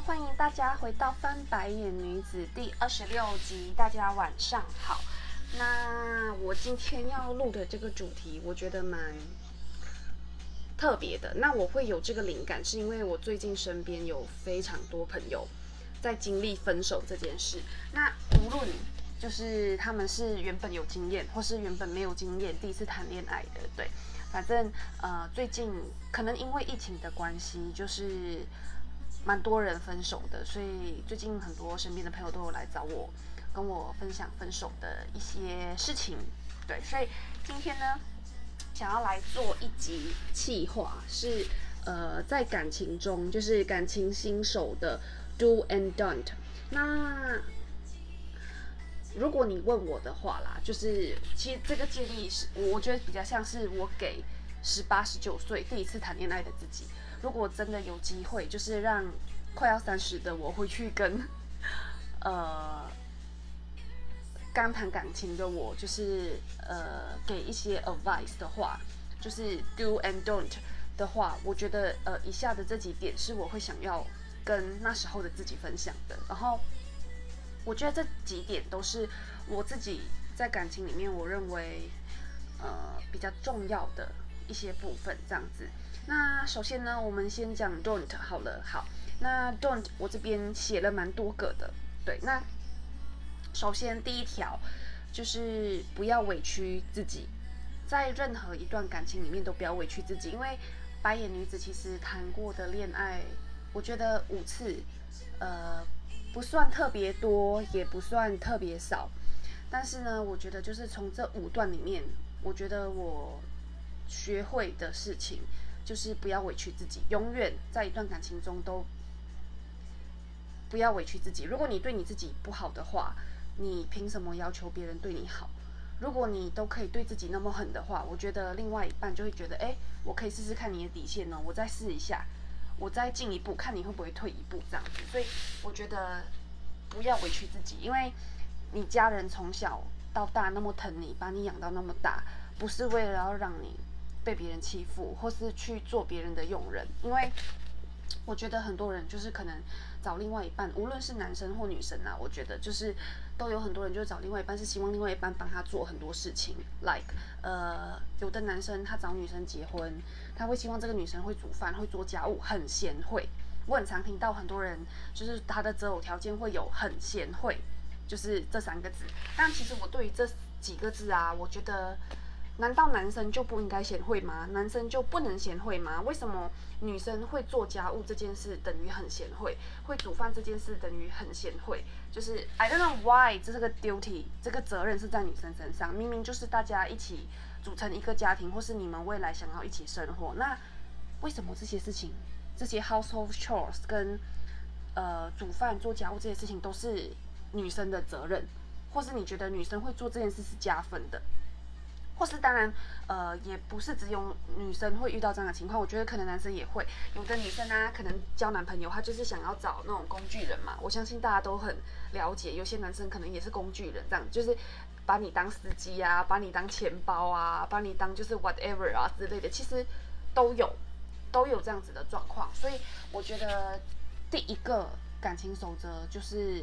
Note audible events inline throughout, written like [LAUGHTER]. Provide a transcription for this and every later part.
欢迎大家回到《翻白眼女子》第二十六集。大家晚上好。那我今天要录的这个主题，我觉得蛮特别的。那我会有这个灵感，是因为我最近身边有非常多朋友在经历分手这件事。那无论就是他们是原本有经验，或是原本没有经验，第一次谈恋爱的，对，反正呃，最近可能因为疫情的关系，就是蛮多人分手的，所以最近很多身边的朋友都有来找我，跟我分享分手的一些事情，对，所以今天呢，想要来做一集气话，是呃，在感情中，就是感情新手的 do and don't，那。如果你问我的话啦，就是其实这个建议是，我觉得比较像是我给十八、十九岁第一次谈恋爱的自己。如果真的有机会，就是让快要三十的我回去跟 [LAUGHS] 呃刚谈感情的我，就是呃给一些 advice 的话，就是 do and don't 的话，我觉得呃以下的这几点是我会想要跟那时候的自己分享的，然后。我觉得这几点都是我自己在感情里面，我认为呃比较重要的一些部分，这样子。那首先呢，我们先讲 don't 好了。好，那 don't 我这边写了蛮多个的。对，那首先第一条就是不要委屈自己，在任何一段感情里面都不要委屈自己，因为白眼女子其实谈过的恋爱，我觉得五次，呃。不算特别多，也不算特别少，但是呢，我觉得就是从这五段里面，我觉得我学会的事情就是不要委屈自己，永远在一段感情中都不要委屈自己。如果你对你自己不好的话，你凭什么要求别人对你好？如果你都可以对自己那么狠的话，我觉得另外一半就会觉得，哎，我可以试试看你的底线呢，我再试一下。我再进一步，看你会不会退一步这样子，所以我觉得不要委屈自己，因为你家人从小到大那么疼你，把你养到那么大，不是为了要让你被别人欺负，或是去做别人的佣人，因为我觉得很多人就是可能找另外一半，无论是男生或女生啊，我觉得就是都有很多人就找另外一半，是希望另外一半帮他做很多事情，like 呃，有的男生他找女生结婚。他会希望这个女生会煮饭、会做家务、很贤惠。我很常听到很多人，就是他的择偶条件会有很贤惠，就是这三个字。但其实我对于这几个字啊，我觉得，难道男生就不应该贤惠吗？男生就不能贤惠吗？为什么女生会做家务这件事等于很贤惠，会煮饭这件事等于很贤惠？就是 I don't know why 这个 duty 这个责任是在女生身上，明明就是大家一起。组成一个家庭，或是你们未来想要一起生活，那为什么这些事情，这些 household chores 跟呃煮饭、做家务这些事情都是女生的责任，或是你觉得女生会做这件事是加分的，或是当然呃也不是只有女生会遇到这样的情况，我觉得可能男生也会，有的女生呢可能交男朋友，她就是想要找那种工具人嘛，我相信大家都很了解，有些男生可能也是工具人，这样就是。把你当司机啊，把你当钱包啊，把你当就是 whatever 啊之类的，其实都有都有这样子的状况。所以我觉得第一个感情守则就是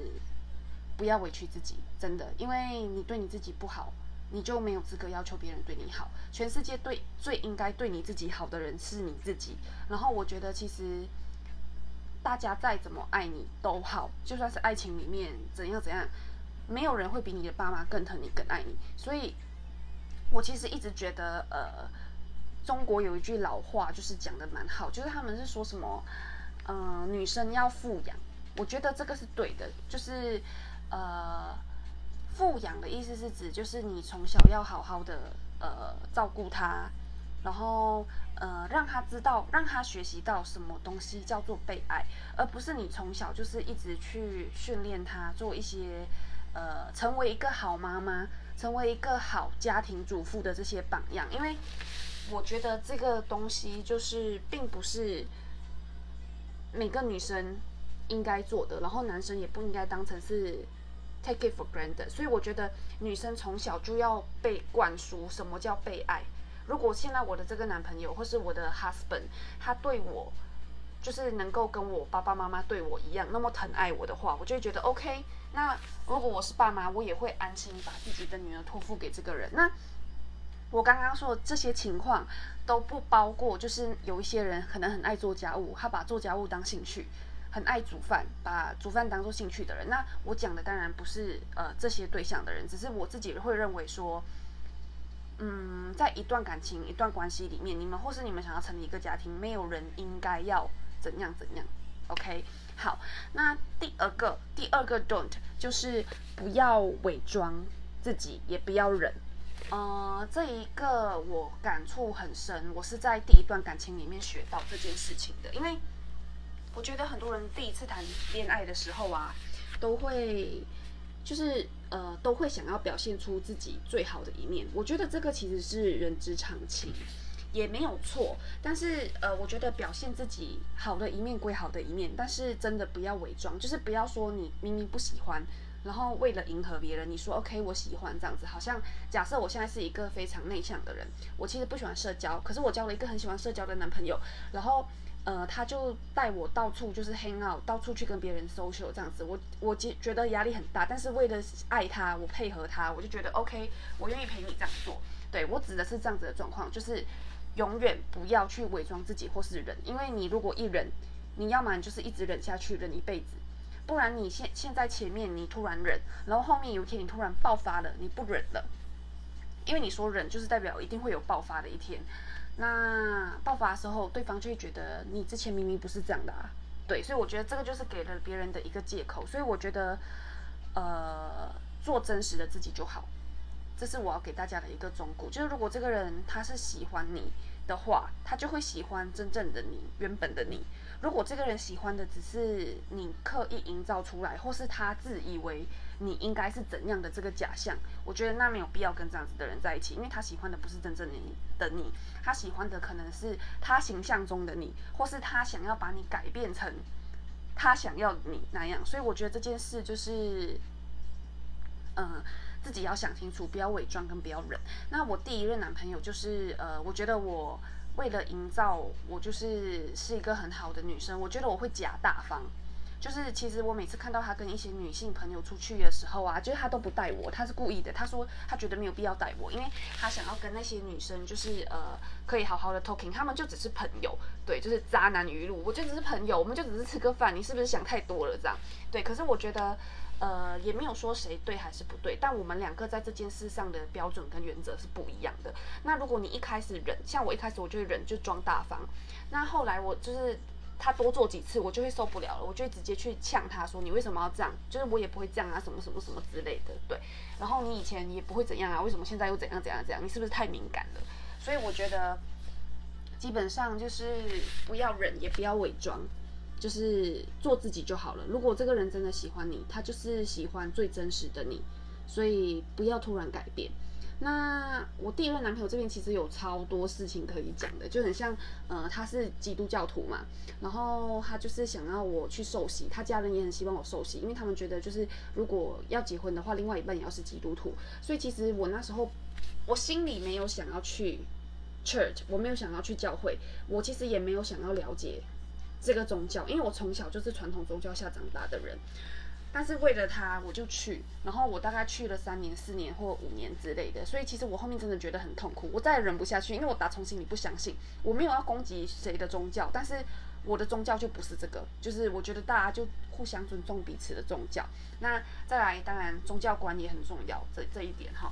不要委屈自己，真的，因为你对你自己不好，你就没有资格要求别人对你好。全世界对最应该对你自己好的人是你自己。然后我觉得其实大家再怎么爱你都好，就算是爱情里面怎样怎样。没有人会比你的爸妈更疼你、更爱你，所以，我其实一直觉得，呃，中国有一句老话，就是讲的蛮好，就是他们是说什么，嗯，女生要富养，我觉得这个是对的，就是，呃，富养的意思是指，就是你从小要好好的，呃，照顾他，然后，呃，让他知道，让他学习到什么东西叫做被爱，而不是你从小就是一直去训练他做一些。呃，成为一个好妈妈，成为一个好家庭主妇的这些榜样，因为我觉得这个东西就是并不是每个女生应该做的，然后男生也不应该当成是 take it for granted。所以我觉得女生从小就要被灌输什么叫被爱。如果现在我的这个男朋友或是我的 husband，他对我就是能够跟我爸爸妈妈对我一样那么疼爱我的话，我就会觉得 OK。那如果我是爸妈，我也会安心把自己的女儿托付给这个人。那我刚刚说的这些情况都不包括，就是有一些人可能很爱做家务，他把做家务当兴趣，很爱煮饭，把煮饭当做兴趣的人。那我讲的当然不是呃这些对象的人，只是我自己会认为说。嗯，在一段感情、一段关系里面，你们或是你们想要成立一个家庭，没有人应该要怎样怎样。OK，好，那第二个第二个 don't 就是不要伪装自己，也不要忍。呃，这一个我感触很深，我是在第一段感情里面学到这件事情的。因为我觉得很多人第一次谈恋爱的时候啊，都会。就是呃，都会想要表现出自己最好的一面。我觉得这个其实是人之常情，也没有错。但是呃，我觉得表现自己好的一面归好的一面，但是真的不要伪装，就是不要说你明明不喜欢，然后为了迎合别人，你说 OK 我喜欢这样子。好像假设我现在是一个非常内向的人，我其实不喜欢社交，可是我交了一个很喜欢社交的男朋友，然后。呃，他就带我到处就是 hang out，到处去跟别人 social 这样子，我我觉觉得压力很大，但是为了爱他，我配合他，我就觉得 OK，我愿意陪你这样做。对我指的是这样子的状况，就是永远不要去伪装自己或是忍，因为你如果一忍，你要么就是一直忍下去忍一辈子，不然你现现在前面你突然忍，然后后面有一天你突然爆发了，你不忍了，因为你说忍就是代表一定会有爆发的一天。那爆发的时候，对方就会觉得你之前明明不是这样的啊，对，所以我觉得这个就是给了别人的一个借口，所以我觉得，呃，做真实的自己就好，这是我要给大家的一个忠告，就是如果这个人他是喜欢你的话，他就会喜欢真正的你，原本的你。如果这个人喜欢的只是你刻意营造出来，或是他自以为。你应该是怎样的这个假象？我觉得那没有必要跟这样子的人在一起，因为他喜欢的不是真正的你的你，他喜欢的可能是他形象中的你，或是他想要把你改变成他想要你那样。所以我觉得这件事就是，嗯，自己要想清楚，不要伪装跟不要忍。那我第一任男朋友就是，呃，我觉得我为了营造我就是是一个很好的女生，我觉得我会假大方。就是其实我每次看到他跟一些女性朋友出去的时候啊，就是他都不带我，他是故意的。他说他觉得没有必要带我，因为他想要跟那些女生就是呃可以好好的 talking，他们就只是朋友，对，就是渣男语录，我就只是朋友，我们就只是吃个饭，你是不是想太多了这样？对，可是我觉得呃也没有说谁对还是不对，但我们两个在这件事上的标准跟原则是不一样的。那如果你一开始忍，像我一开始我就忍就装大方，那后来我就是。他多做几次，我就会受不了了，我就会直接去呛他说：“你为什么要这样？就是我也不会这样啊，什么什么什么之类的。”对，然后你以前也不会怎样啊，为什么现在又怎样怎样怎样？你是不是太敏感了？所以我觉得，基本上就是不要忍，也不要伪装，就是做自己就好了。如果这个人真的喜欢你，他就是喜欢最真实的你，所以不要突然改变。那我第一任男朋友这边其实有超多事情可以讲的，就很像，呃，他是基督教徒嘛，然后他就是想要我去受洗，他家人也很希望我受洗，因为他们觉得就是如果要结婚的话，另外一半也要是基督徒，所以其实我那时候我心里没有想要去 church，我没有想要去教会，我其实也没有想要了解这个宗教，因为我从小就是传统宗教下长大的人。但是为了他，我就去，然后我大概去了三年、四年或五年之类的，所以其实我后面真的觉得很痛苦，我再也忍不下去，因为我打从心里不相信，我没有要攻击谁的宗教，但是我的宗教就不是这个，就是我觉得大家就互相尊重彼此的宗教。那再来，当然宗教观也很重要，这这一点哈。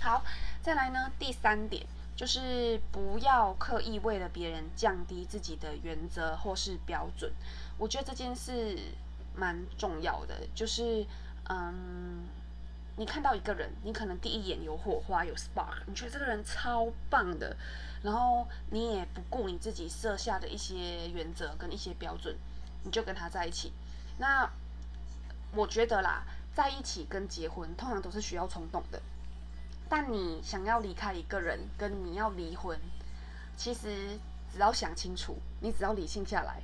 好，再来呢，第三点就是不要刻意为了别人降低自己的原则或是标准，我觉得这件事。蛮重要的，就是，嗯，你看到一个人，你可能第一眼有火花，有 spark，你觉得这个人超棒的，然后你也不顾你自己设下的一些原则跟一些标准，你就跟他在一起。那我觉得啦，在一起跟结婚通常都是需要冲动的，但你想要离开一个人，跟你要离婚，其实只要想清楚，你只要理性下来。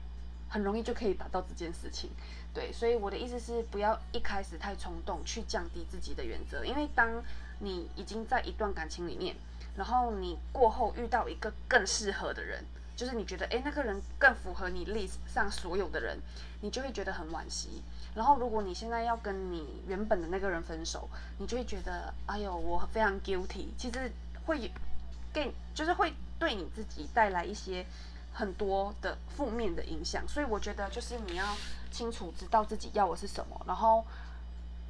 很容易就可以达到这件事情，对，所以我的意思是不要一开始太冲动去降低自己的原则，因为当你已经在一段感情里面，然后你过后遇到一个更适合的人，就是你觉得诶那个人更符合你 list 上所有的人，你就会觉得很惋惜。然后如果你现在要跟你原本的那个人分手，你就会觉得哎呦我非常 guilty，其实会给就是会对你自己带来一些很多的负面的影响。所以我觉得就是你要清楚知道自己要的是什么，然后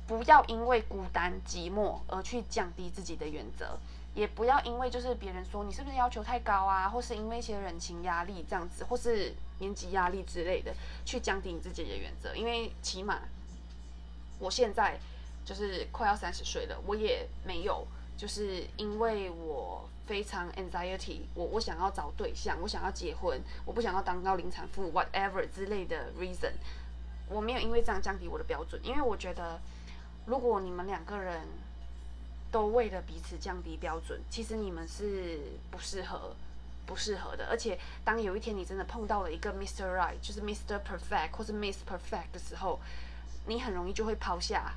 不要因为孤单寂寞而去降低自己的原则。也不要因为就是别人说你是不是要求太高啊，或是因为一些人情压力这样子，或是年纪压力之类的，去降低你自己的原则。因为起码我现在就是快要三十岁了，我也没有就是因为我非常 anxiety，我我想要找对象，我想要结婚，我不想要当高龄产妇，whatever 之类的 reason，我没有因为这样降低我的标准。因为我觉得如果你们两个人。都为了彼此降低标准，其实你们是不适合、不适合的。而且，当有一天你真的碰到了一个 Mr. Right，就是 Mr. Perfect 或是 Miss Perfect 的时候，你很容易就会抛下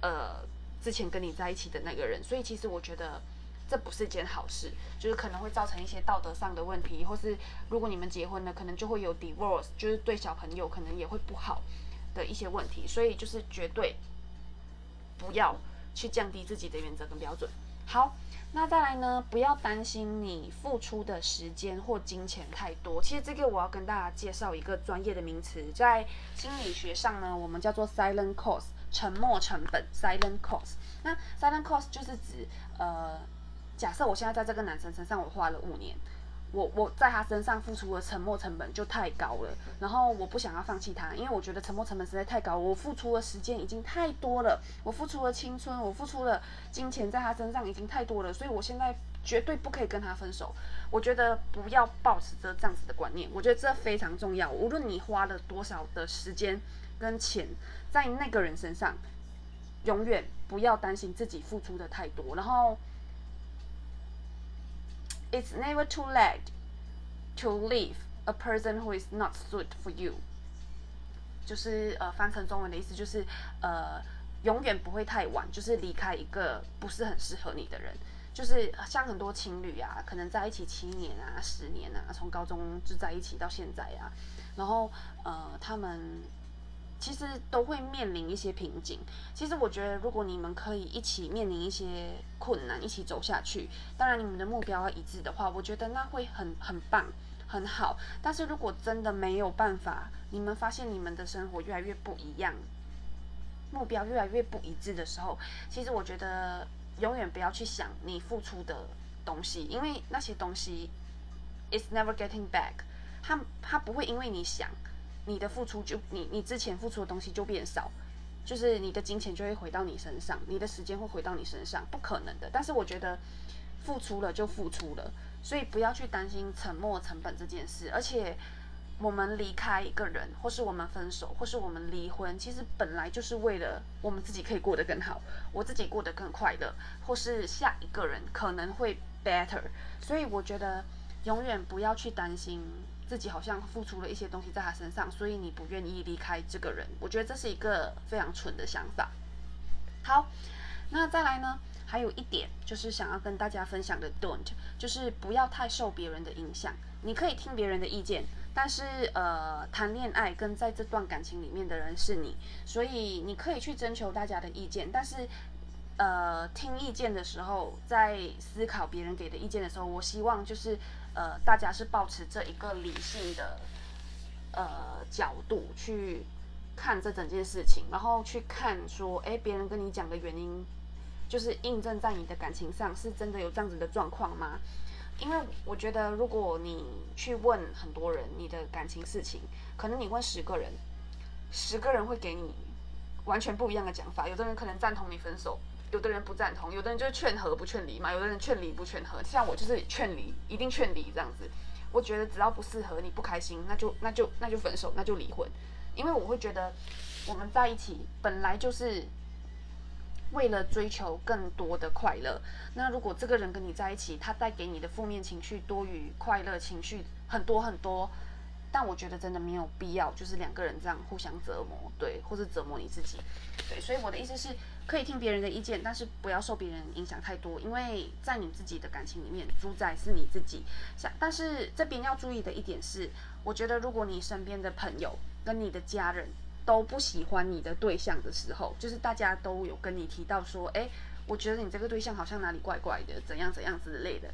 呃之前跟你在一起的那个人。所以，其实我觉得这不是件好事，就是可能会造成一些道德上的问题，或是如果你们结婚了，可能就会有 divorce，就是对小朋友可能也会不好的一些问题。所以，就是绝对不要。去降低自己的原则跟标准。好，那再来呢？不要担心你付出的时间或金钱太多。其实这个我要跟大家介绍一个专业的名词，在心理学上呢，我们叫做 silent cost，沉默成本 silent cost。那 silent cost 就是指，呃，假设我现在在这个男生身上我花了五年。我我在他身上付出的沉没成本就太高了，然后我不想要放弃他，因为我觉得沉没成本实在太高，我付出的时间已经太多了，我付出了青春，我付出了金钱在他身上已经太多了，所以我现在绝对不可以跟他分手。我觉得不要抱持着这样子的观念，我觉得这非常重要。无论你花了多少的时间跟钱在那个人身上，永远不要担心自己付出的太多，然后。It's never too late to leave a person who is not suit for you。就是呃，翻成中文的意思就是呃，永远不会太晚，就是离开一个不是很适合你的人。就是像很多情侣啊，可能在一起七年啊、十年啊，从高中就在一起到现在啊，然后呃，他们。其实都会面临一些瓶颈。其实我觉得，如果你们可以一起面临一些困难，一起走下去，当然你们的目标要一致的话，我觉得那会很很棒，很好。但是如果真的没有办法，你们发现你们的生活越来越不一样，目标越来越不一致的时候，其实我觉得永远不要去想你付出的东西，因为那些东西，it's never getting back。他他不会因为你想。你的付出就你你之前付出的东西就变少，就是你的金钱就会回到你身上，你的时间会回到你身上，不可能的。但是我觉得付出了就付出了，所以不要去担心沉没成本这件事。而且我们离开一个人，或是我们分手，或是我们离婚，其实本来就是为了我们自己可以过得更好，我自己过得更快乐，或是下一个人可能会 better。所以我觉得永远不要去担心。自己好像付出了一些东西在他身上，所以你不愿意离开这个人。我觉得这是一个非常蠢的想法。好，那再来呢？还有一点就是想要跟大家分享的，don't，就是不要太受别人的影响。你可以听别人的意见，但是呃，谈恋爱跟在这段感情里面的人是你，所以你可以去征求大家的意见，但是呃，听意见的时候，在思考别人给的意见的时候，我希望就是。呃，大家是保持这一个理性的呃角度去看这整件事情，然后去看说，哎，别人跟你讲的原因，就是印证在你的感情上是真的有这样子的状况吗？因为我觉得，如果你去问很多人你的感情事情，可能你问十个人，十个人会给你完全不一样的讲法，有的人可能赞同你分手。有的人不赞同，有的人就是劝和不劝离嘛，有的人劝离不劝和，像我就是劝离，一定劝离这样子。我觉得只要不适合你不开心，那就那就那就分手，那就离婚。因为我会觉得我们在一起本来就是为了追求更多的快乐。那如果这个人跟你在一起，他带给你的负面情绪多于快乐情绪很多很多，但我觉得真的没有必要，就是两个人这样互相折磨，对，或是折磨你自己，对。所以我的意思是，可以听别人的意见，但是不要受别人影响太多，因为在你自己的感情里面，主宰是你自己。像，但是这边要注意的一点是，我觉得如果你身边的朋友跟你的家人都不喜欢你的对象的时候，就是大家都有跟你提到说，哎，我觉得你这个对象好像哪里怪怪的，怎样怎样之类的。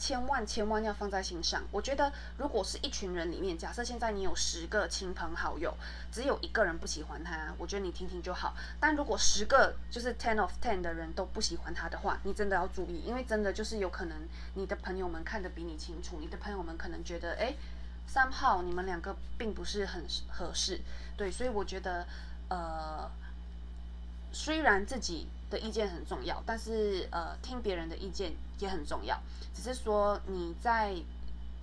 千万千万要放在心上。我觉得，如果是一群人里面，假设现在你有十个亲朋好友，只有一个人不喜欢他，我觉得你听听就好。但如果十个就是 ten of ten 的人都不喜欢他的话，你真的要注意，因为真的就是有可能你的朋友们看得比你清楚，你的朋友们可能觉得，哎，三号你们两个并不是很合适，对，所以我觉得，呃，虽然自己。的意见很重要，但是呃，听别人的意见也很重要。只是说你在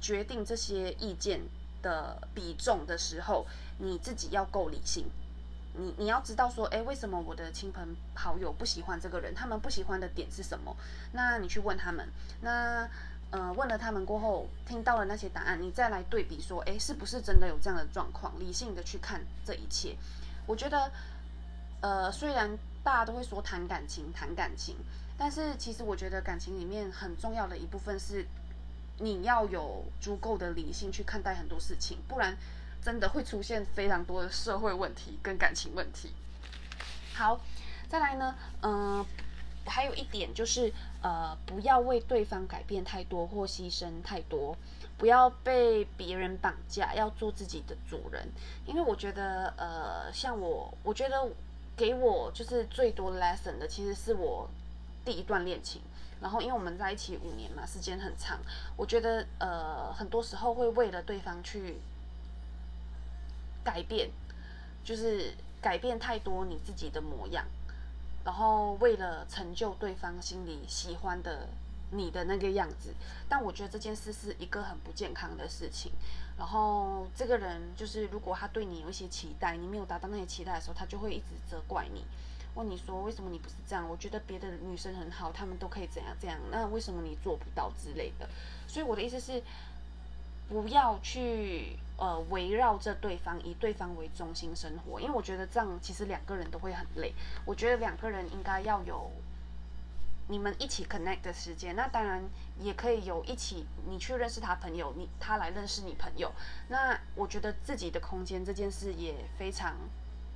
决定这些意见的比重的时候，你自己要够理性。你你要知道说，哎，为什么我的亲朋好友不喜欢这个人？他们不喜欢的点是什么？那你去问他们。那呃，问了他们过后，听到了那些答案，你再来对比说，哎，是不是真的有这样的状况？理性的去看这一切。我觉得，呃，虽然。大家都会说谈感情，谈感情，但是其实我觉得感情里面很重要的一部分是，你要有足够的理性去看待很多事情，不然真的会出现非常多的社会问题跟感情问题。好，再来呢，嗯，还有一点就是，呃，不要为对方改变太多或牺牲太多，不要被别人绑架，要做自己的主人。因为我觉得，呃，像我，我觉得。给我就是最多 lesson 的，其实是我第一段恋情。然后因为我们在一起五年嘛，时间很长，我觉得呃很多时候会为了对方去改变，就是改变太多你自己的模样，然后为了成就对方心里喜欢的。你的那个样子，但我觉得这件事是一个很不健康的事情。然后这个人就是，如果他对你有一些期待，你没有达到那些期待的时候，他就会一直责怪你，问你说为什么你不是这样？我觉得别的女生很好，她们都可以怎样怎样，那为什么你做不到之类的？所以我的意思是，不要去呃围绕着对方，以对方为中心生活，因为我觉得这样其实两个人都会很累。我觉得两个人应该要有。你们一起 connect 的时间，那当然也可以有一起你去认识他朋友，你他来认识你朋友。那我觉得自己的空间这件事也非常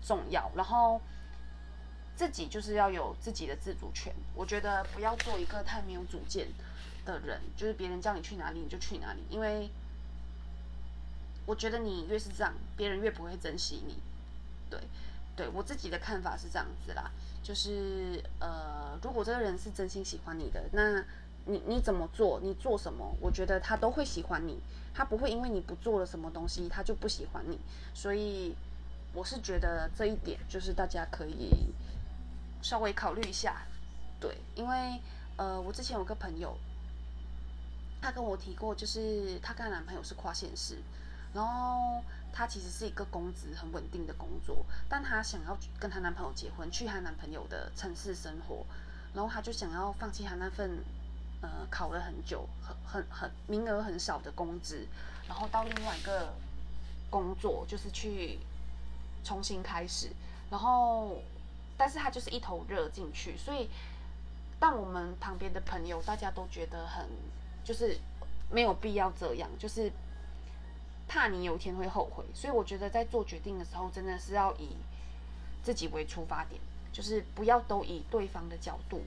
重要。然后自己就是要有自己的自主权。我觉得不要做一个太没有主见的人，就是别人叫你去哪里你就去哪里。因为我觉得你越是这样，别人越不会珍惜你。对，对我自己的看法是这样子啦。就是呃，如果这个人是真心喜欢你的，那你你怎么做，你做什么，我觉得他都会喜欢你，他不会因为你不做了什么东西，他就不喜欢你。所以我是觉得这一点就是大家可以稍微考虑一下，对，因为呃，我之前有个朋友，他跟我提过，就是他跟他男朋友是跨县市，然后。她其实是一个工职很稳定的工作，但她想要跟她男朋友结婚，去她男朋友的城市生活，然后她就想要放弃她那份呃考了很久、很很很名额很少的工资，然后到另外一个工作，就是去重新开始。然后，但是她就是一头热进去，所以，但我们旁边的朋友大家都觉得很就是没有必要这样，就是。怕你有一天会后悔，所以我觉得在做决定的时候，真的是要以自己为出发点，就是不要都以对方的角度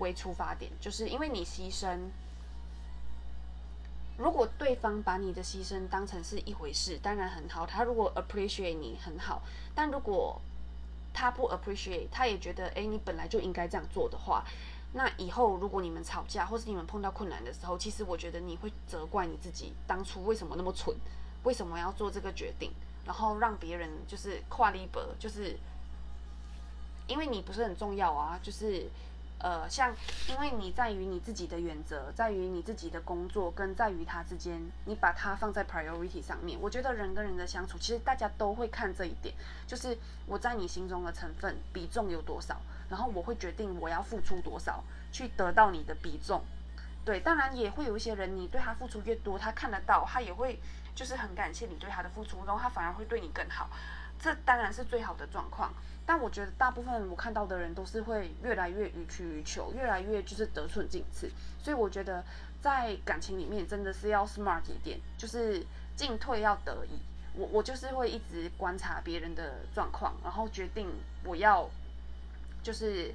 为出发点，就是因为你牺牲，如果对方把你的牺牲当成是一回事，当然很好。他如果 appreciate 你很好，但如果他不 appreciate，他也觉得哎，你本来就应该这样做的话，那以后如果你们吵架，或是你们碰到困难的时候，其实我觉得你会责怪你自己当初为什么那么蠢。为什么要做这个决定？然后让别人就是跨立博，就是因为你不是很重要啊，就是呃，像因为你在于你自己的原则，在于你自己的工作，跟在于他之间，你把它放在 priority 上面。我觉得人跟人的相处，其实大家都会看这一点，就是我在你心中的成分比重有多少，然后我会决定我要付出多少去得到你的比重。对，当然也会有一些人，你对他付出越多，他看得到，他也会就是很感谢你对他的付出，然后他反而会对你更好。这当然是最好的状况。但我觉得大部分我看到的人都是会越来越予取予求，越来越就是得寸进尺。所以我觉得在感情里面真的是要 smart 一点，就是进退要得宜。我我就是会一直观察别人的状况，然后决定我要就是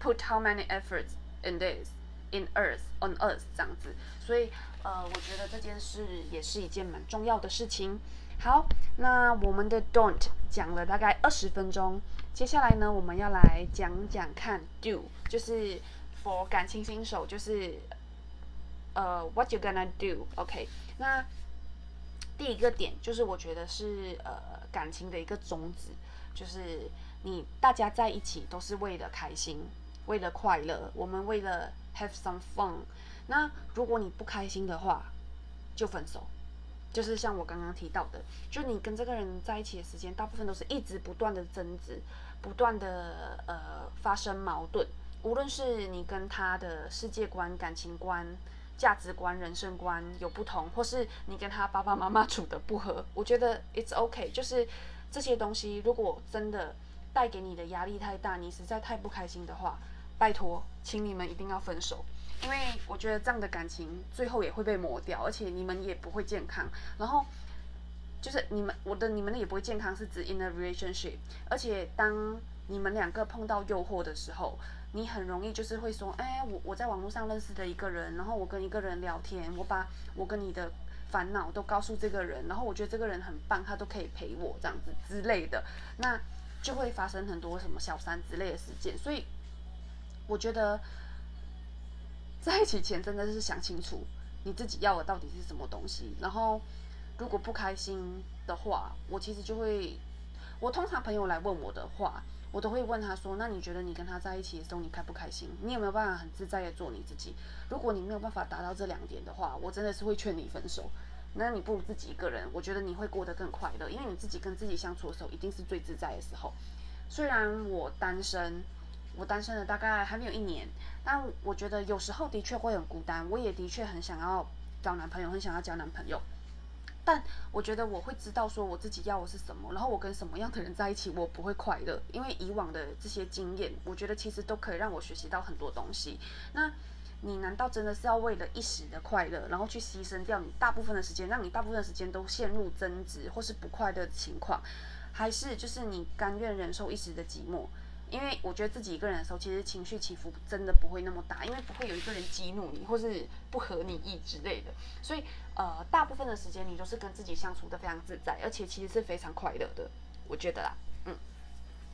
put how many efforts in this in earth on earth 这样子。所以呃，我觉得这件事也是一件蛮重要的事情。好，那我们的 don't 讲了大概二十分钟，接下来呢，我们要来讲讲看 do，就是 for 感情新手，就是呃 what you gonna do？OK，那第一个点就是我觉得是呃感情的一个宗旨，就是你大家在一起都是为了开心，为了快乐，我们为了 have some fun。那如果你不开心的话，就分手。就是像我刚刚提到的，就你跟这个人在一起的时间，大部分都是一直不断的争执，不断的呃发生矛盾。无论是你跟他的世界观、感情观、价值观、人生观有不同，或是你跟他爸爸妈妈处的不合，我觉得 it's okay。就是这些东西，如果真的带给你的压力太大，你实在太不开心的话，拜托，请你们一定要分手。因为我觉得这样的感情最后也会被磨掉，而且你们也不会健康。然后就是你们我的你们的也不会健康，是指 in a relationship。而且当你们两个碰到诱惑的时候，你很容易就是会说，哎，我我在网络上认识的一个人，然后我跟一个人聊天，我把我跟你的烦恼都告诉这个人，然后我觉得这个人很棒，他都可以陪我这样子之类的，那就会发生很多什么小三之类的事件。所以我觉得。在一起前真的是想清楚你自己要的到底是什么东西，然后如果不开心的话，我其实就会，我通常朋友来问我的话，我都会问他说：“那你觉得你跟他在一起的时候，你开不开心？你有没有办法很自在的做你自己？如果你没有办法达到这两点的话，我真的是会劝你分手。那你不如自己一个人，我觉得你会过得更快乐，因为你自己跟自己相处的时候，一定是最自在的时候。虽然我单身。”我单身了大概还没有一年，但我觉得有时候的确会很孤单。我也的确很想要找男朋友，很想要交男朋友。但我觉得我会知道说我自己要的是什么，然后我跟什么样的人在一起，我不会快乐。因为以往的这些经验，我觉得其实都可以让我学习到很多东西。那你难道真的是要为了一时的快乐，然后去牺牲掉你大部分的时间，让你大部分时间都陷入争执或是不快乐的情况，还是就是你甘愿忍受一时的寂寞？因为我觉得自己一个人的时候，其实情绪起伏真的不会那么大，因为不会有一个人激怒你，或是不合你意之类的。所以，呃，大部分的时间你都是跟自己相处的非常自在，而且其实是非常快乐的，我觉得啦。嗯，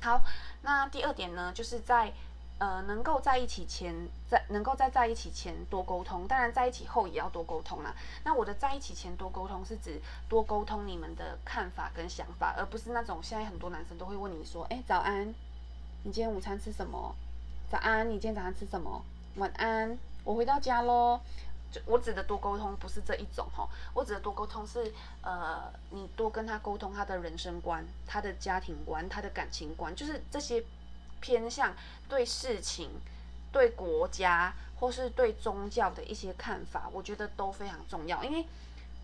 好，那第二点呢，就是在呃能够在一起前，在能够在在一起前多沟通，当然在一起后也要多沟通啦。那我的在一起前多沟通是指多沟通你们的看法跟想法，而不是那种现在很多男生都会问你说，哎，早安。你今天午餐吃什么？早安，你今天早上吃什么？晚安，我回到家喽。就我指的多沟通，不是这一种哈。我指的多沟通是，呃，你多跟他沟通他的人生观、他的家庭观、他的感情观，就是这些偏向对事情、对国家或是对宗教的一些看法，我觉得都非常重要。因为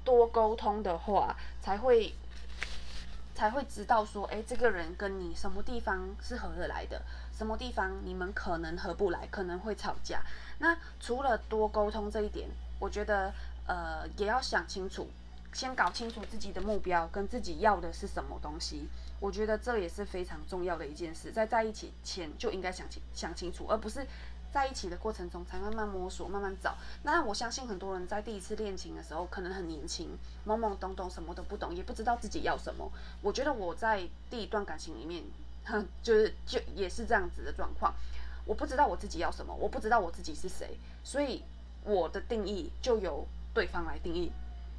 多沟通的话，才会。才会知道说，哎，这个人跟你什么地方是合得来的，什么地方你们可能合不来，可能会吵架。那除了多沟通这一点，我觉得，呃，也要想清楚，先搞清楚自己的目标跟自己要的是什么东西。我觉得这也是非常重要的一件事，在在一起前就应该想清想清楚，而不是。在一起的过程中，才慢慢摸索，慢慢找。那我相信很多人在第一次恋情的时候，可能很年轻，懵懵懂懂，什么都不懂，也不知道自己要什么。我觉得我在第一段感情里面，哼就是就也是这样子的状况。我不知道我自己要什么，我不知道我自己是谁，所以我的定义就由对方来定义，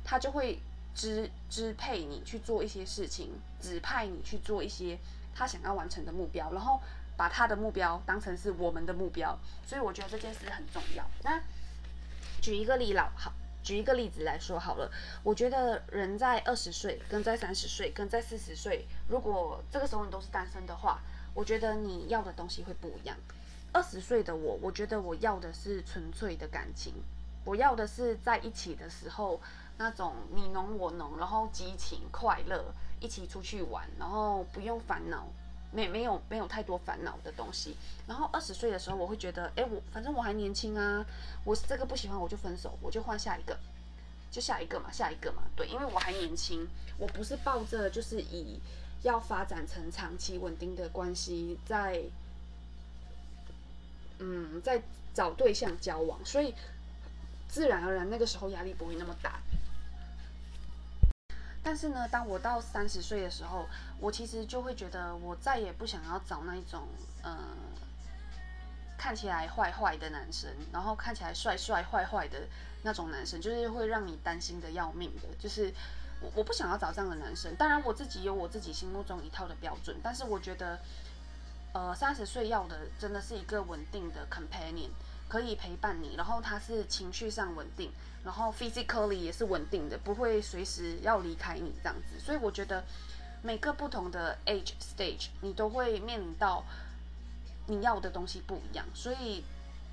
他就会支支配你去做一些事情，指派你去做一些他想要完成的目标，然后。把他的目标当成是我们的目标，所以我觉得这件事很重要。那举一个例老好，举一个例子来说好了。我觉得人在二十岁，跟在三十岁，跟在四十岁，如果这个时候你都是单身的话，我觉得你要的东西会不一样。二十岁的我，我觉得我要的是纯粹的感情，我要的是在一起的时候那种你侬我侬，然后激情快乐，一起出去玩，然后不用烦恼，没没有没有太多烦恼的东西。然后二十岁的时候，我会觉得，哎，我反正我还年轻啊，我这个不喜欢我就分手，我就换下一个，就下一个嘛，下一个嘛，对，因为我还年轻，我不是抱着就是以要发展成长期稳定的关系在，嗯，在找对象交往，所以自然而然那个时候压力不会那么大。但是呢，当我到三十岁的时候，我其实就会觉得我再也不想要找那一种，嗯，看起来坏坏的男生，然后看起来帅帅坏坏的那种男生，就是会让你担心的要命的，就是我我不想要找这样的男生。当然，我自己有我自己心目中一套的标准，但是我觉得，呃，三十岁要的真的是一个稳定的 companion。可以陪伴你，然后他是情绪上稳定，然后 physically 也是稳定的，不会随时要离开你这样子。所以我觉得每个不同的 age stage，你都会面临到你要的东西不一样，所以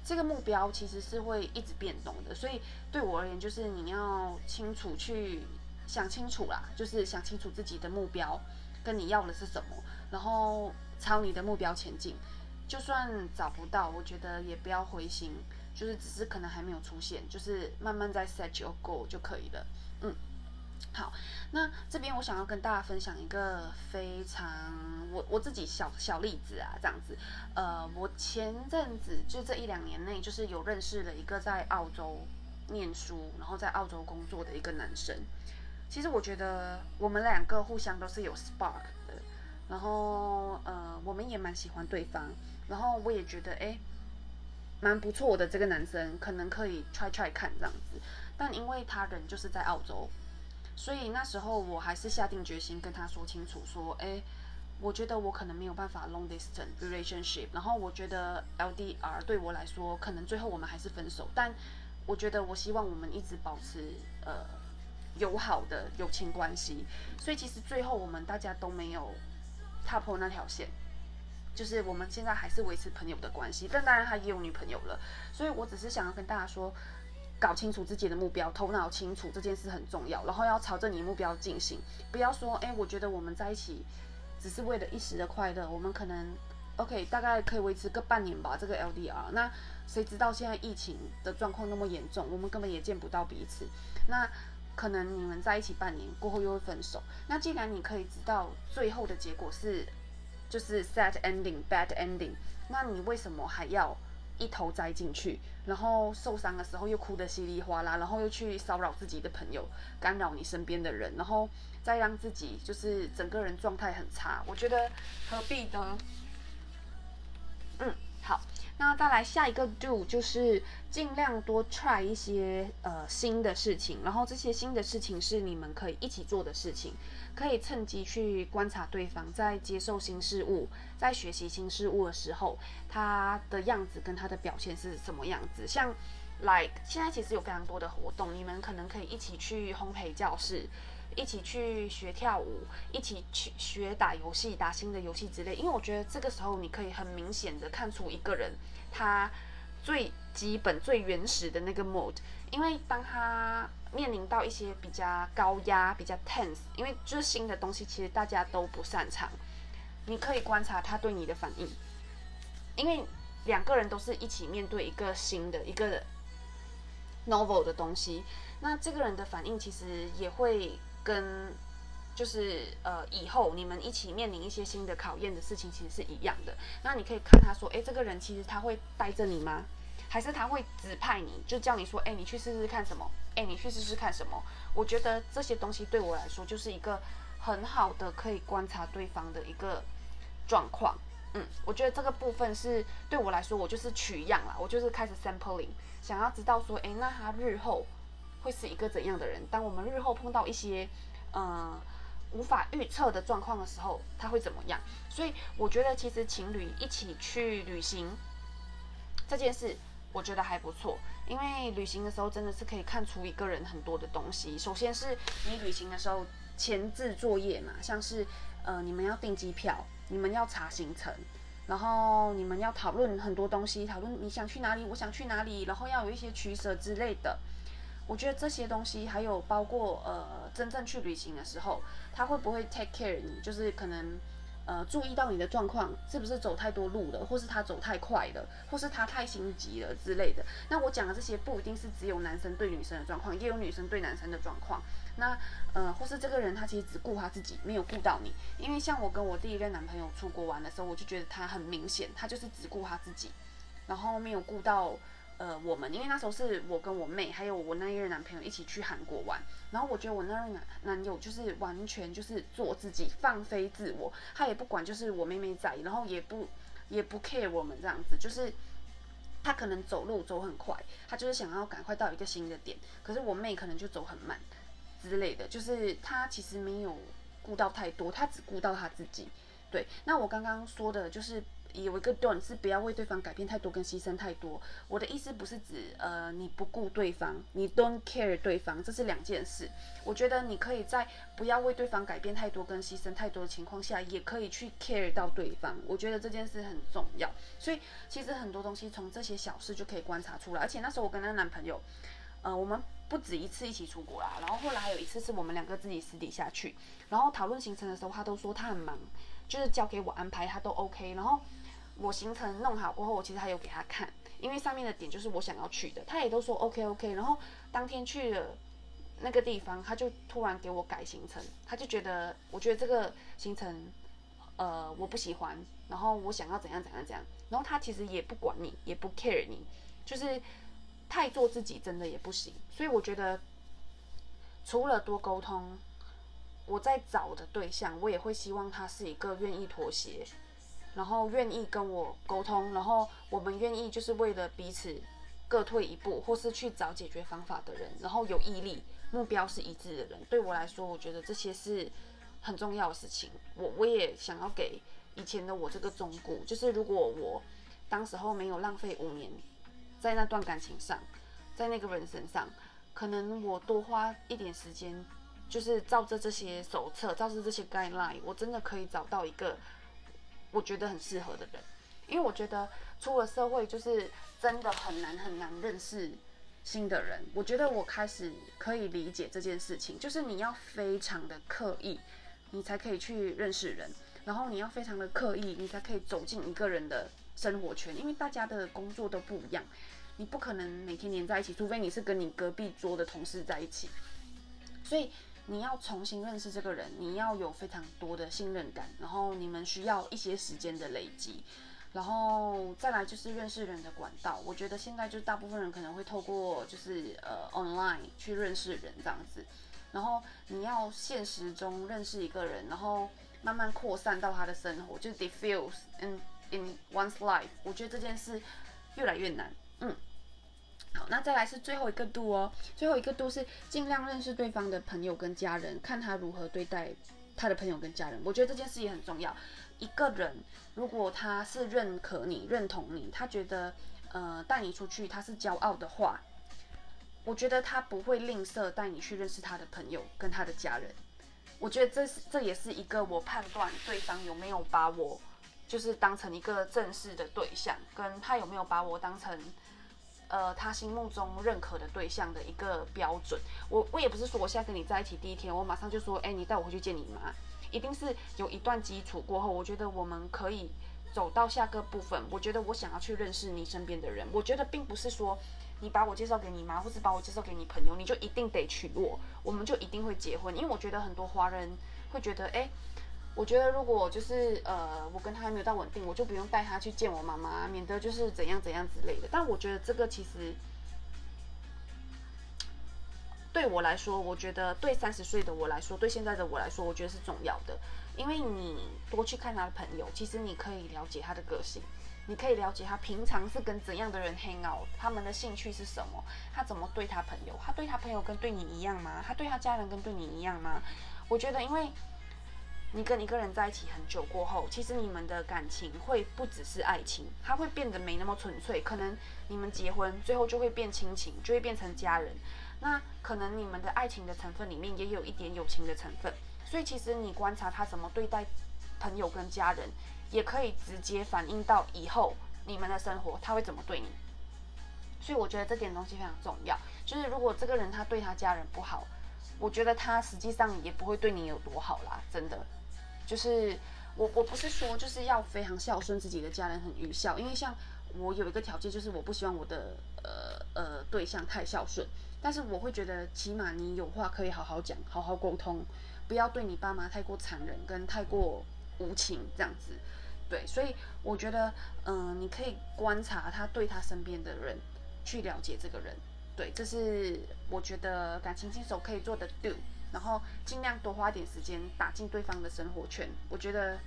这个目标其实是会一直变动的。所以对我而言，就是你要清楚去想清楚啦，就是想清楚自己的目标跟你要的是什么，然后朝你的目标前进。就算找不到，我觉得也不要灰心，就是只是可能还没有出现，就是慢慢在 set your goal 就可以了。嗯，好，那这边我想要跟大家分享一个非常我我自己小小例子啊，这样子，呃，我前阵子就这一两年内，就是有认识了一个在澳洲念书，然后在澳洲工作的一个男生。其实我觉得我们两个互相都是有 spark 的，然后呃，我们也蛮喜欢对方。然后我也觉得，哎，蛮不错的这个男生，可能可以 try try 看这样子。但因为他人就是在澳洲，所以那时候我还是下定决心跟他说清楚，说，哎，我觉得我可能没有办法 long distance relationship。然后我觉得 LDR 对我来说，可能最后我们还是分手。但我觉得我希望我们一直保持呃友好的友情关系。所以其实最后我们大家都没有踏破那条线。就是我们现在还是维持朋友的关系，但当然他也有女朋友了，所以我只是想要跟大家说，搞清楚自己的目标，头脑清楚这件事很重要，然后要朝着你目标进行，不要说，哎，我觉得我们在一起只是为了一时的快乐，我们可能 OK 大概可以维持个半年吧，这个 LDR，那谁知道现在疫情的状况那么严重，我们根本也见不到彼此，那可能你们在一起半年过后又会分手，那既然你可以知道最后的结果是。就是 sad ending, bad ending。那你为什么还要一头栽进去？然后受伤的时候又哭得稀里哗啦，然后又去骚扰自己的朋友，干扰你身边的人，然后再让自己就是整个人状态很差。我觉得何必呢？嗯，好。那再来下一个 do 就是尽量多 try 一些呃新的事情，然后这些新的事情是你们可以一起做的事情，可以趁机去观察对方在接受新事物、在学习新事物的时候，他的样子跟他的表现是什么样子。像 like 现在其实有非常多的活动，你们可能可以一起去烘焙教室。一起去学跳舞，一起去学打游戏，打新的游戏之类。因为我觉得这个时候你可以很明显的看出一个人他最基本、最原始的那个 mode。因为当他面临到一些比较高压、比较 tense，因为就是新的东西，其实大家都不擅长。你可以观察他对你的反应，因为两个人都是一起面对一个新的一个 novel 的东西，那这个人的反应其实也会。跟就是呃，以后你们一起面临一些新的考验的事情，其实是一样的。那你可以看他说，哎，这个人其实他会带着你吗？还是他会指派你，就叫你说，哎，你去试试看什么？哎，你去试试看什么？我觉得这些东西对我来说就是一个很好的可以观察对方的一个状况。嗯，我觉得这个部分是对我来说，我就是取样啦，我就是开始 sampling，想要知道说，哎，那他日后。会是一个怎样的人？当我们日后碰到一些，嗯，无法预测的状况的时候，他会怎么样？所以我觉得，其实情侣一起去旅行这件事，我觉得还不错。因为旅行的时候，真的是可以看出一个人很多的东西。首先是你旅行的时候前置作业嘛，像是呃，你们要订机票，你们要查行程，然后你们要讨论很多东西，讨论你想去哪里，我想去哪里，然后要有一些取舍之类的。我觉得这些东西，还有包括呃，真正去旅行的时候，他会不会 take care 你，就是可能呃注意到你的状况是不是走太多路了，或是他走太快了，或是他太心急了之类的。那我讲的这些不一定是只有男生对女生的状况，也有女生对男生的状况。那呃，或是这个人他其实只顾他自己，没有顾到你。因为像我跟我第一任男朋友出国玩的时候，我就觉得他很明显，他就是只顾他自己，然后没有顾到。呃，我们因为那时候是我跟我妹还有我那一任男朋友一起去韩国玩，然后我觉得我那任男男友就是完全就是做自己，放飞自我，他也不管就是我妹妹在，然后也不也不 care 我们这样子，就是他可能走路走很快，他就是想要赶快到一个新的点，可是我妹可能就走很慢之类的，就是他其实没有顾到太多，他只顾到他自己。对，那我刚刚说的就是。有一个 don 是不要为对方改变太多跟牺牲太多。我的意思不是指呃你不顾对方，你 don't care 对方，这是两件事。我觉得你可以在不要为对方改变太多跟牺牲太多的情况下，也可以去 care 到对方。我觉得这件事很重要。所以其实很多东西从这些小事就可以观察出来。而且那时候我跟那个男朋友，呃，我们不止一次一起出国啦，然后后来还有一次是我们两个自己私底下去，然后讨论行程的时候，他都说他很忙，就是交给我安排，他都 OK，然后。我行程弄好过后，我其实还有给他看，因为上面的点就是我想要去的，他也都说 OK OK。然后当天去了那个地方，他就突然给我改行程，他就觉得我觉得这个行程呃我不喜欢，然后我想要怎样怎样怎样。然后他其实也不管你，也不 care 你，就是太做自己真的也不行。所以我觉得除了多沟通，我在找的对象，我也会希望他是一个愿意妥协。然后愿意跟我沟通，然后我们愿意就是为了彼此各退一步，或是去找解决方法的人，然后有毅力、目标是一致的人，对我来说，我觉得这些是很重要的事情。我我也想要给以前的我这个忠告，就是如果我当时候没有浪费五年在那段感情上，在那个人身上，可能我多花一点时间，就是照着这些手册，照着这些 guideline，我真的可以找到一个。我觉得很适合的人，因为我觉得出了社会就是真的很难很难认识新的人。我觉得我开始可以理解这件事情，就是你要非常的刻意，你才可以去认识人，然后你要非常的刻意，你才可以走进一个人的生活圈，因为大家的工作都不一样，你不可能每天黏在一起，除非你是跟你隔壁桌的同事在一起，所以。你要重新认识这个人，你要有非常多的信任感，然后你们需要一些时间的累积，然后再来就是认识人的管道。我觉得现在就大部分人可能会透过就是呃 online 去认识人这样子，然后你要现实中认识一个人，然后慢慢扩散到他的生活，就 diffuse in in one's life。我觉得这件事越来越难，嗯。好，那再来是最后一个度哦。最后一个度是尽量认识对方的朋友跟家人，看他如何对待他的朋友跟家人。我觉得这件事也很重要。一个人如果他是认可你、认同你，他觉得呃带你出去他是骄傲的话，我觉得他不会吝啬带你去认识他的朋友跟他的家人。我觉得这是这也是一个我判断对方有没有把我就是当成一个正式的对象，跟他有没有把我当成。呃，他心目中认可的对象的一个标准，我我也不是说我现在跟你在一起第一天，我马上就说，哎，你带我回去见你妈，一定是有一段基础过后，我觉得我们可以走到下个部分。我觉得我想要去认识你身边的人，我觉得并不是说你把我介绍给你妈，或是把我介绍给你朋友，你就一定得娶我，我们就一定会结婚。因为我觉得很多华人会觉得，哎。我觉得如果就是呃，我跟他还没有到稳定，我就不用带他去见我妈妈，免得就是怎样怎样之类的。但我觉得这个其实对我来说，我觉得对三十岁的我来说，对现在的我来说，我觉得是重要的。因为你多去看他的朋友，其实你可以了解他的个性，你可以了解他平常是跟怎样的人 hang out，他们的兴趣是什么，他怎么对他朋友，他对他朋友跟对你一样吗？他对他家人跟对你一样吗？我觉得因为。你跟一个人在一起很久过后，其实你们的感情会不只是爱情，它会变得没那么纯粹。可能你们结婚最后就会变亲情，就会变成家人。那可能你们的爱情的成分里面也有一点友情的成分。所以其实你观察他怎么对待朋友跟家人，也可以直接反映到以后你们的生活，他会怎么对你。所以我觉得这点东西非常重要，就是如果这个人他对他家人不好，我觉得他实际上也不会对你有多好啦，真的。就是我我不是说就是要非常孝顺自己的家人很愚孝，因为像我有一个条件就是我不希望我的呃呃对象太孝顺，但是我会觉得起码你有话可以好好讲，好好沟通，不要对你爸妈太过残忍跟太过无情这样子。对，所以我觉得嗯，你可以观察他对他身边的人。去了解这个人，对，这是我觉得感情新手可以做的 do，然后尽量多花点时间打进对方的生活圈，我觉得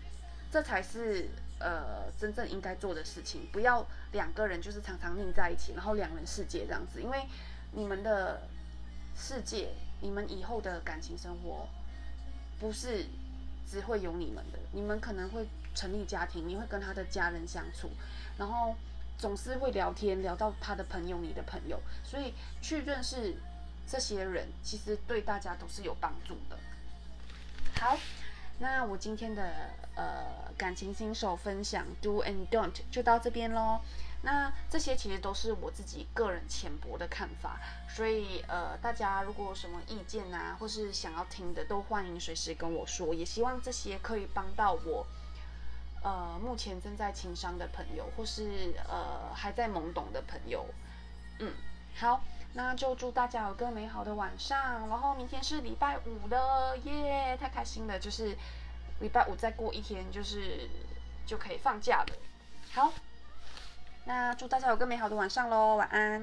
这才是呃真正应该做的事情，不要两个人就是常常腻在一起，然后两人世界这样子，因为你们的世界，你们以后的感情生活不是只会有你们的，你们可能会成立家庭，你会跟他的家人相处，然后。总是会聊天，聊到他的朋友，你的朋友，所以去认识这些人，其实对大家都是有帮助的。好，那我今天的呃感情新手分享 Do and Don't 就到这边喽。那这些其实都是我自己个人浅薄的看法，所以呃大家如果有什么意见啊，或是想要听的，都欢迎随时跟我说。也希望这些可以帮到我。呃，目前正在情商的朋友，或是呃还在懵懂的朋友，嗯，好，那就祝大家有个美好的晚上。然后明天是礼拜五了，耶，太开心了！就是礼拜五再过一天，就是就可以放假了。好，那祝大家有个美好的晚上喽，晚安。